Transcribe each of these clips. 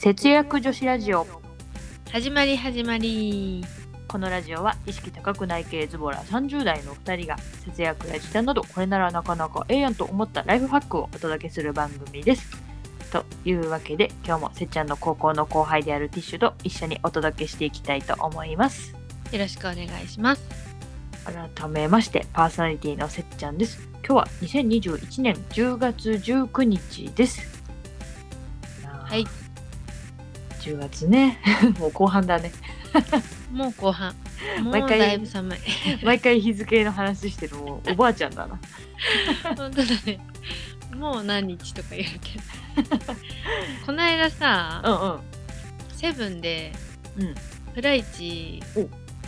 節約女子ラジオ。始まり始まり。このラジオは意識高くない系ズボラ30代の2人が節約や時短などこれならなかなかええやんと思ったライフハックをお届けする番組です。というわけで今日もせっちゃんの高校の後輩であるティッシュと一緒にお届けしていきたいと思います。よろしくお願いします。改めましてパーソナリティのせっちゃんです。今日は2021年10月19日です。はい10月ね。もう後半だね。もう後半。もう毎回だいぶ寒い。毎回日付の話してるもうおばあちゃんだな。本当だね。もう何日とか言うけど。この間さうんうん。セブンでうん。プライチ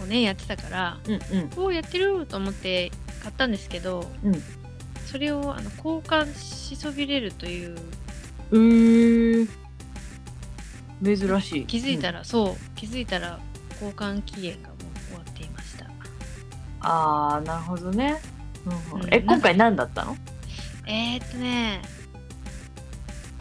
をねやってたからうんうん。おおやってると思って買ったんですけど、うん。それをあの交換しそびれるという珍しい。気づいたら、そう。気づいたら交換期限がもう終わっていました。ああなるほどね、うんうん。うん。え今回何だったの？えー、っとね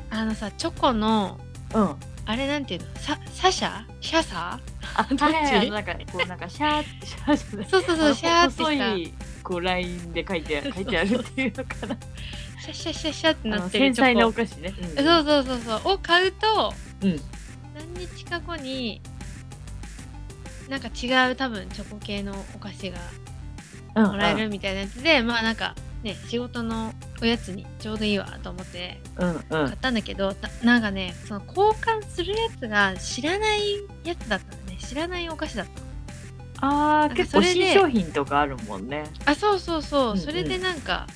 あのさチョコのうん。あれなんていうの？さサシャ？シャサ？あ どっち？はいはいなんかこうなんかシャーシャーじゃないそうそうそうシャーって細いこうラインで書いて書いてあるっていうのかな。シャシャシャシャってあなってるチョコ。細なお菓子ね、うん。そうそうそうそう。を買うとうん何日か後になんか違う多分チョコ系のお菓子がうんもらえるみたいなやつで、まあなんかね仕事のおやつにちょうどいいわと思ってうんうん。買ったんだけど、ななんかねその交換するやつが知らないやつだったのね。知らないお菓子だったの。ああなんか結構新商品とかあるもんね。あそうそうそう、うんうん。それでなんか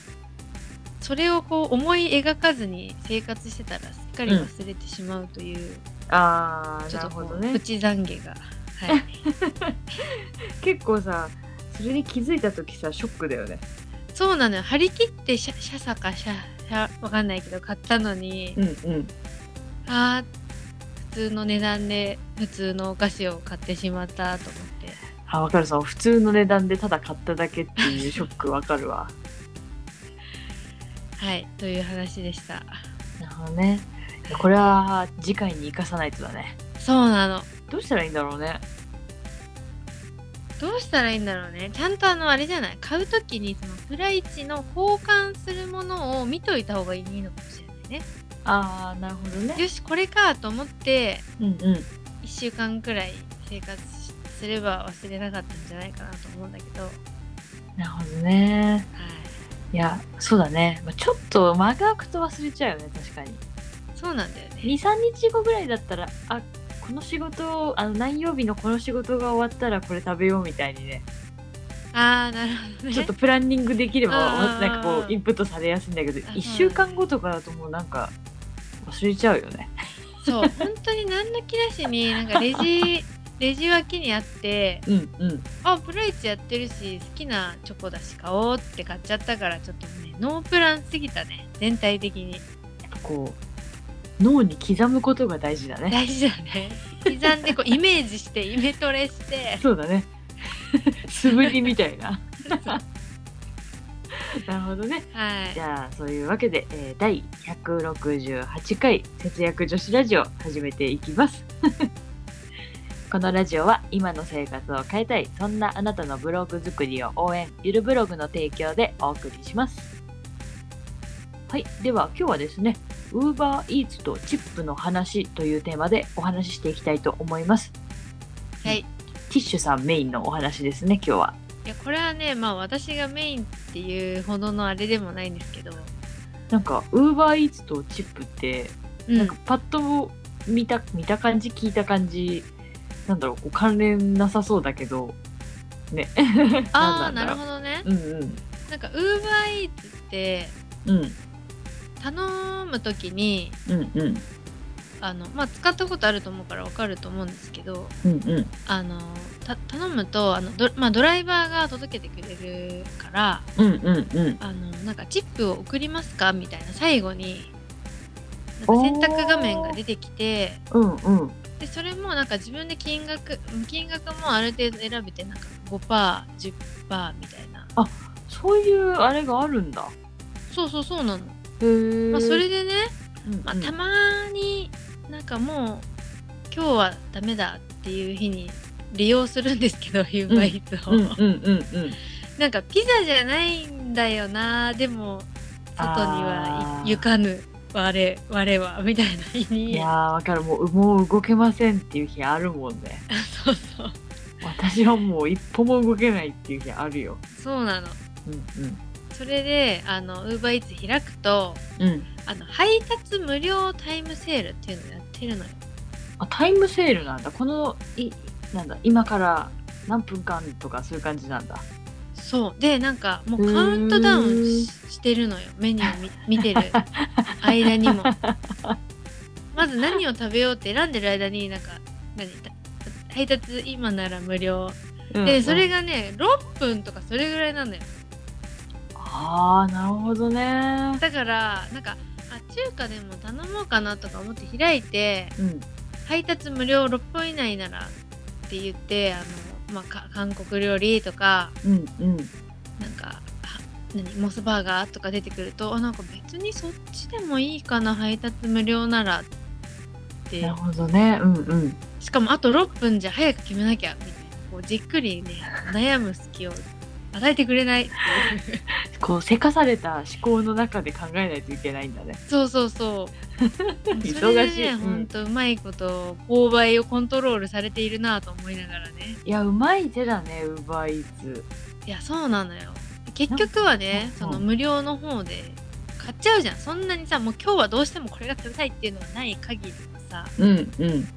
それをこう思い描かずに生活してたらすっかり忘れてしまうという、ああちょっとこう、なるほどね。プチ懺悔が。はい。結構さそれに気づいた時さショックだよね。そうなのよ。張り切ってシャシャサかシャシャわかんないけど買ったのに、うんうん。あー普通の値段で普通のお菓子を買ってしまったと思って。あ分かるさ普通の値段でただ買っただけっていうショックわかるわ。はいという話でした。なるほどねこれは次回に生かさないとだね。そうなの。どうしたらいいんだろうね。どうしたらいいんだろうね。ちゃんとあのあれじゃない？買う時にそのプライチの交換するものを見といた方がいいのかもしれないね。ああなるほどね。よしこれかと思ってうんうん。1週間くらい生活しすれば忘れなかったんじゃないかなと思うんだけど、はい、なるほどね。いやそうだね、まあ、ちょっと間が空くと忘れちゃうよね確かにそうなんだよね。23日後ぐらいだったらあこの仕事あの何曜日のこの仕事が終わったらこれ食べようみたいにね。ああなるほどね。ちょっとプランニングできればなんかこうインプットされやすいんだけどあ1週間後とかだともうなんか忘れちゃうよね。そう。本当に何の気なしになんかレジ レジ脇にあってうんうん。あプライチやってるし好きなチョコだし買おうって買っちゃったからちょっとねノープランすぎたね。全体的に。こう脳に刻むことが大事だね。大事だね。刻んでこう イメージしてイメトレして。そうだね。素振りみたいな。なるほどね。はい。じゃあそういうわけで、えー第168回節約女子ラジオ始めていきます。このラジオは今の生活を変えたい。そんなあなたのブログ作りを応援ゆるブログの提供でお送りします。はい。では今日はですね UberEats とチップの話というテーマでお話ししていきたいと思います。はい。ティッシュさんメインのお話ですね今日は。いやこれはねまあ私がメインっていうほどのあれでもないんですけど、なんか UberEats とチップってうん。なんかパッと見た見た感じ聞いた感じなんだろうこう関連なさそうだけどね。ああ なるほどね。うんうん。なんかウーバーイーツってうん頼む時にうんうん。あのまあ使ったことあると思うからわかると思うんですけどうんうん。あのた頼むとあのド,、まあ、ドライバーが届けてくれるからうんうんうん。あのなんかチップを送りますか？みたいな最後になんか選択画面が出てきてうんうん。でそれもなんか自分で金額金額もある程度選べてなんか 5%10% みたいな。そういうあれがあるんだ。そうそうそうなの、まあ、それでね、うんうん。まあ、たまになんかも今日はダメだっていう日に利用するんですけど u ーバーイーツを、うんうんうんうんなんかピザじゃないんだよなでも外には行かぬ。我我はみたいな日いにやーわかる。もうもう動けませんっていう日あるもんね。そうそう。私はもう一歩も動けないっていう日あるよ。そうなの。うんそれであのウーバーイーツ開くとうん。うんあの配達無料タイムセールっていうのをやってるのよ。あタイムセールなんだ。このいなんだ今から何分間とかそういう感じなんだ。そう。でなんかもうカウントダウンししてるのよ。メニューみ 見てる。間にも。まず何を食べようって選んでる間になんか何？た配達今なら無料。でそれががね6分とかそれぐらいなのよああなるほどね。だからなんかあ中華でも頼もうかなとか思って開いてうん。配達無料6分以内ならって言ってあの、まあ、か韓国料理とかうんうん。なんかは何モスバーガーとか出てくるとあなんか別にそっちでもいいかな配達無料ならって。なるほどね。うんうん。しかもあと6分じゃ早く決めなきゃみたいなこうじっくりね悩む隙を与えてくれないっていうこうせかされた思考の中で考えないといけないんだね。そうそうそう。忙しいそれでねうん。ほんとうまいこと購買をコントロールされているなと思いながらね。いやうまい手だねウーバーイーツ。いやそうなのよ。結局はねうん。その無料の方で買っちゃうじゃん。そんなにさもう今日はどうしてもこれが食べたいっていうのがない限りはさ。うんうん。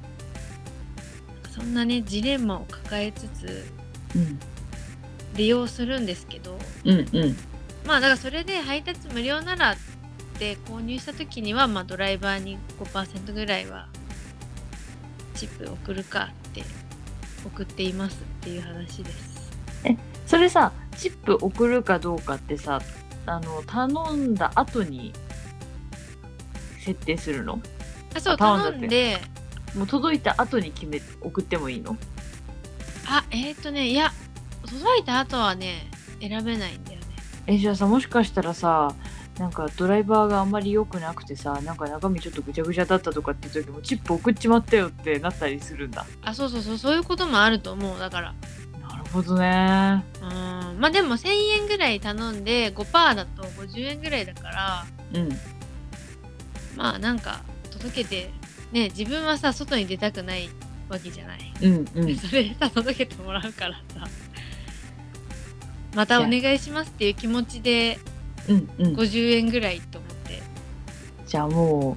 そんなねジレンマを抱えつつうん。利用するんですけど。うんうんまあだからそれで配達無料ならって購入した時にはまあドライバーに5%ぐらいはチップ送るかって送っていますっていう話です。それさチップ送るかどうかってさあの頼んだ後に設定するの？あそうあ頼んでもう届いた後に決め送ってもいいの？あえっ、ー、とねいや届いた後はね選べないんえじゃあさもしかしたらさなんかドライバーがあんまり良くなくてさなんか中身ちょっとぐちゃぐちゃだったとかって時もチップ送っちまったよってなったりするんだ。あそうそうそうそういうこともあると思うだから。なるほどね。うん。まあでも1000円ぐらい頼んで5%だと50円ぐらいだから。うん。まあなんか届けてね自分はさ外に出たくないわけじゃない。うんうん。それでさ届けてもらうからさまたお願いしますっていう気持ちでうんうん。50円ぐらいと思って。じゃあも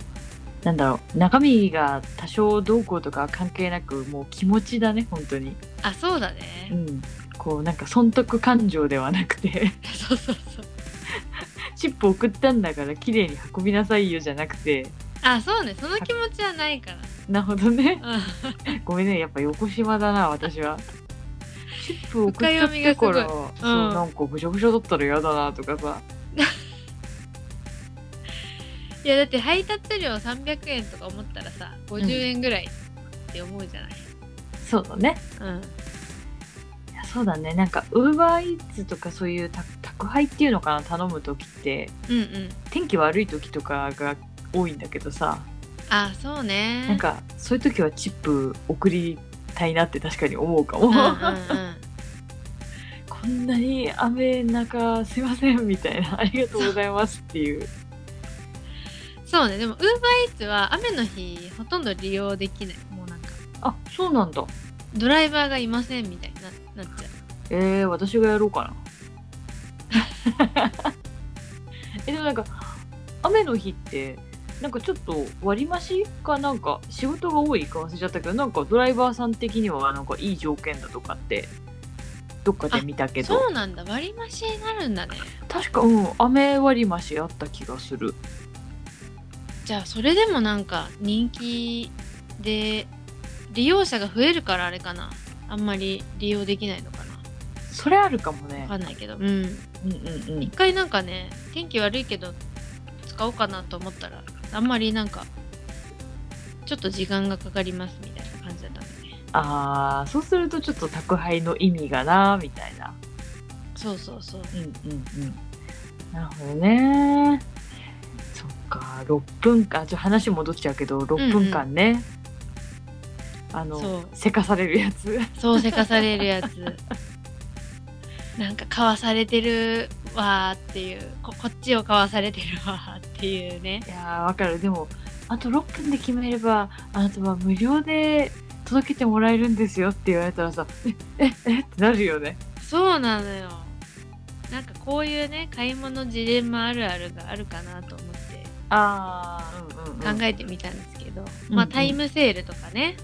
うなんだろう中身が多少どうこうとか関係なくもう気持ちだね本当に。あそうだうねん。こうなんか損得感情ではなくて。そうそうそう。チップ送ったんだから綺麗に運びなさいよじゃなくて。あそうね。その気持ちはないから。なるほどね。うん。ごめんね。やっぱ横島だな私はチップ送っちゃってから、深そうなんかぐしゃぐしゃだったら嫌だなとかさ。いやだって配達料300円とか思ったらさ50円ぐらいって思うじゃない、そうだね。うん、いやそうだね。なんかウーバーイーツとかそういう宅宅配っていうのかな頼む時って。うんうん。天気悪い時とかが多いんだけどさ。あそうね。なんかそういう時はチップ送りたいなって確かに思うかも、うんうんうんこんなに雨の中すいませんみたいなありがとうございますっていう。そうねでもウーバーイーツは雨の日ほとんど利用できない。もうなんか。あそうなんだ。ドライバーがいませんみたいにななっちゃう。えー、私がやろうかな。えでもなんか雨の日ってなんかちょっと割増かなんか仕事が多いか忘れちゃったけどなんかドライバーさん的にはなんかいい条件だとかってどっかで見たけど。そうなんだ。割増になるんだね。確かうん。雨割増あった気がする。じゃあそれでもなんか人気で利用者が増えるからあれかな。あんまり利用できないのかな。それあるかもね。わかんないけど。うん。うんうんうん。一回なんかね天気悪いけど使おうかなと思ったらあんまりなんかちょっと時間がかかりますみあーそうするとちょっと宅配の意味がなみたいな。そうそうそう。うんうんうん。なるほどね。そっか6分間。ちょっと話戻っちゃうけど6分間ね、あのそう。せかされるやつ。そうせかされるやつ。なんかかわされてるわーっていう。ここっちをかわされてるわーっていうね。いやーわかる。でもあと6分で決めればあなたは無料で届けてもらえるんですよって言われたらさえええ？ってなるよね。そうなのよ。なんかこういうね買い物ジレンマあるあるがあるかなと思って。ああうんうん、うん、考えてみたんですけど、うんまあタイムセールとかね、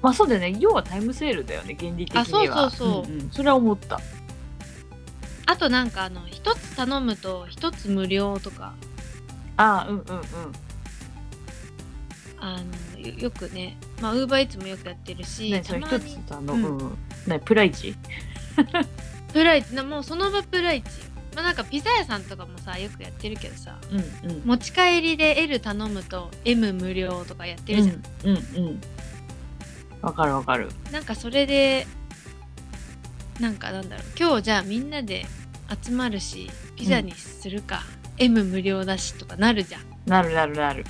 まあそうだよね。要はタイムセールだよね原理的には。あそうそうそう。んん。それは思った。あとなんかあの一つ頼むと一つ無料とか。ああうんうんうん。あのよよくねまあウーバーイーツもよくやってるし、ねそれ一つあの、ううんん。ねプライチ？プライチなもうその場プライチ。まあなんかピザ屋さんとかもさよくやってるけどさうんうん。持ち帰りで L 頼むと M 無料とかやってるじゃん、うんうんうんわかるわかる。なんかそれでなんかなんだろう。今日じゃあみんなで集まるしピザにするか、M 無料だしとかなるじゃん。なるなるなる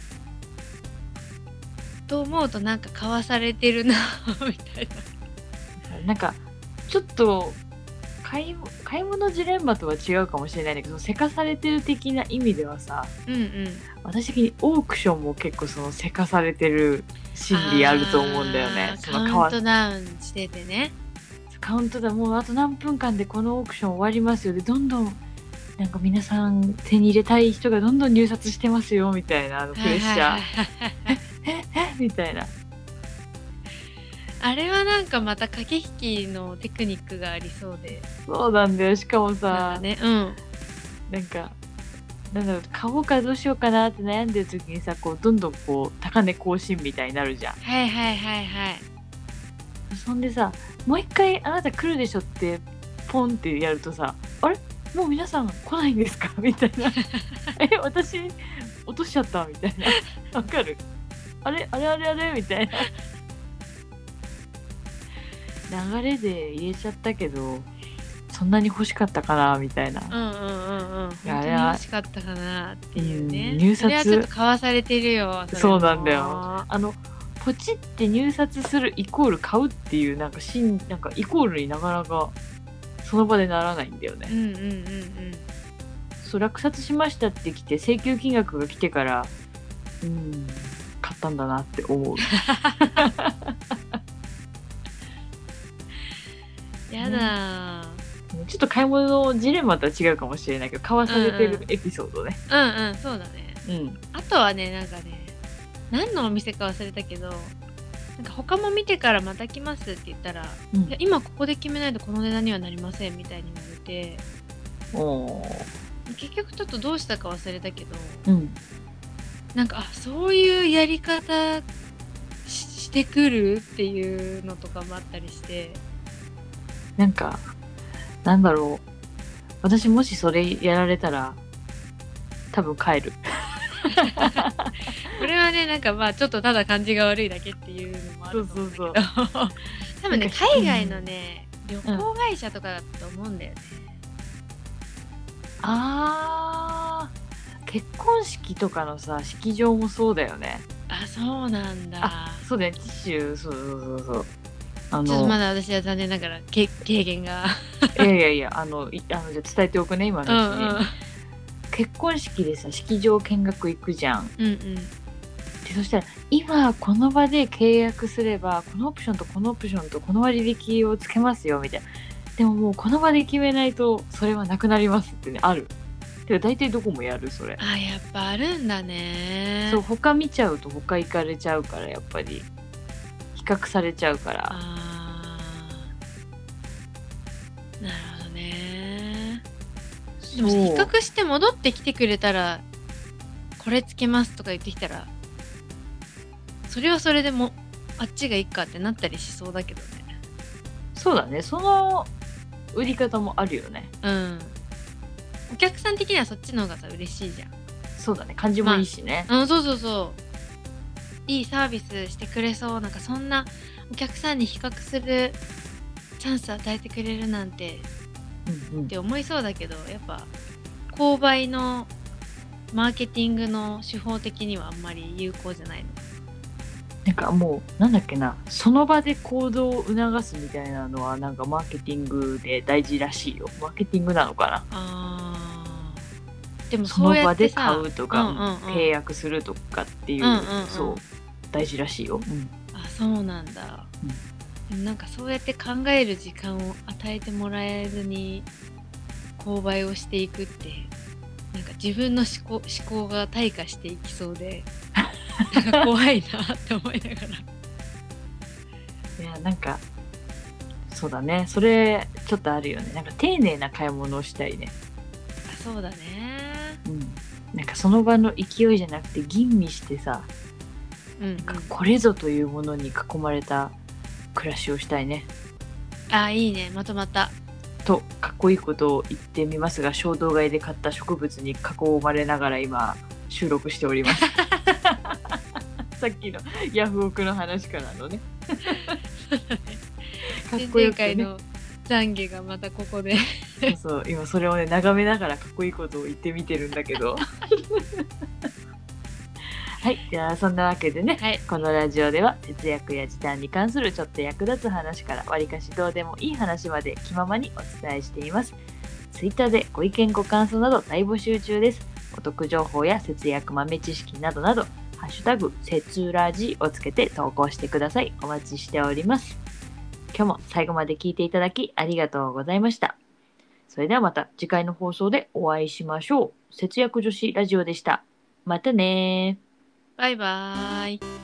と思うとなんか買わされてるなみたいな。なんかちょっと買い買い物ジレンマとは違うかもしれないんだけどせかされてる的な意味ではさうんうん。私的にオークションも結構そのせかされてる心理あると思うんだよね。そのカウントダウンしててね。カウントだもうあと何分間でこのオークション終わりますよでどんどんなんか皆さん手に入れたい人がどんどん入札してますよみたいなあのプレッシャー、え えみたいな。あれはなんかまた駆け引きのテクニックがありそうで。そうなんだよ。しかもなんさかねうん。なんかなんだろう買おうかどうしようかなって悩んでる時にさこうどんどんこう高値更新みたいになるじゃん。はいはいはいはい。そんでさもう一回あなた来るでしょってポンってやるとさあれ？もう皆さん来ないんですか？みたいな。え私落としちゃった？みたいな。わかる？あれあれあれあれみたいな。流れで入れちゃったけどそんなに欲しかったかなみたいな。うんうんうんうん。本当に欲しかったかなっていうね。うん入札それはちょっと買わされてるよれも。そうなんだよ。あのポチって入札するイコール買うっていうなんかしんなんかイコールになかなかその場でならないんだよね。う。んうんうんうん。そう落札しましたって来て請求金額が来てからうん。買ったんだなって思う。やだー。ちょっと買い物のジレンマとは違うかもしれないけど買わされてるエピソードね。うんうん。そうだね。うん。あとはねなんかね何のお店か忘れたけどなんか他も見てからまた来ますって言ったら、うん。いや今ここで決めないとこの値段にはなりませんみたいに言われて結局ちょっとどうしたか忘れたけどうんなんかあそういうやり方ししてくるっていうのとかもあったりして。なんかなんだろう。私もしそれやられたら多分帰る。これはねなんかまあちょっとただ感じが悪いだけっていうのもあると思うんだけど。多分ね海外のね旅行会社とかだと思うんだよね、あー結婚式とかのさ式場もそうだよね。あそうなんだ。あそうだよ。ねティッシュそうそうそうそう。あちょっとのまだ私は残念ながらけ経験が。いやいやいやあのいあのじゃあ伝えておくね今うのうちに、んうん。結婚式でさ式場見学行くじゃん。うんうん。でそしたら今この場で契約すればこのオプションとこのオプションとこの割引をつけますよみたいな。でももうこの場で決めないとそれはなくなりますってねあるで大体どこもやるそれ、あやっぱあるんだね。そう他見ちゃうと他行かれちゃうからやっぱり。比較されちゃうから。あー。なるほどね。でも比較して戻ってきてくれたらこれつけますとか言ってきたらそれはそれでもあっちがいいかってなったりしそうだけどね。そうだね。その売り方もあるよね。うんお客さん的にはそっちの方がさ嬉しいじゃん。そうだね感じもいいしね、うんそうそうそう。いいサービスしてくれそう。なんかそんなお客さんに比較するチャンス与えてくれるなんてうんうん。って思いそうだけどやっぱ購買のマーケティングの手法的にはあんまり有効じゃないの？なんかもうなんだっけな。その場で行動を促すみたいなのはなんかマーケティングで大事らしいよ。マーケティングなのかなでもその場で買うとか、うんうんうん。契約するとかっていう,、うんうんうん。そう大事らしいよ、うん。あそうなんだ、でもなんかそうやって考える時間を与えてもらえずに購買をしていくってなんか自分の思考思考が退化していきそうでなんか怖いなって思いながら。いやなんかそうだね。それちょっとあるよね。なんか丁寧な買い物をしたいね。あそうだね。うんなんかその場の勢いじゃなくて吟味してさうん、これぞというものに囲まれた暮らしをしたいね。あいいね。まとまった。とかっこいいことを言ってみますが衝動買いで買った植物に囲まれながら今収録しております。さっきのヤフオクの話からのね。かっ前こよくね懺悔がまたここで。そうそう今それをね眺めながらかっこいいことを言ってみてるんだけど。はいじゃあそんなわけでねはい。このラジオでは節約や時短に関するちょっと役立つ話からわりかしどうでもいい話まで気ままにお伝えしています。ツイッターでご意見ご感想など大募集中です。お得情報や節約豆知識などなどハッシュタグ節ラジをつけて投稿してください。お待ちしております今日も最後まで聞いていただきありがとうございました。それではまた次回の放送でお会いしましょう。節約女子ラジオでした。またねー。バイバーイ。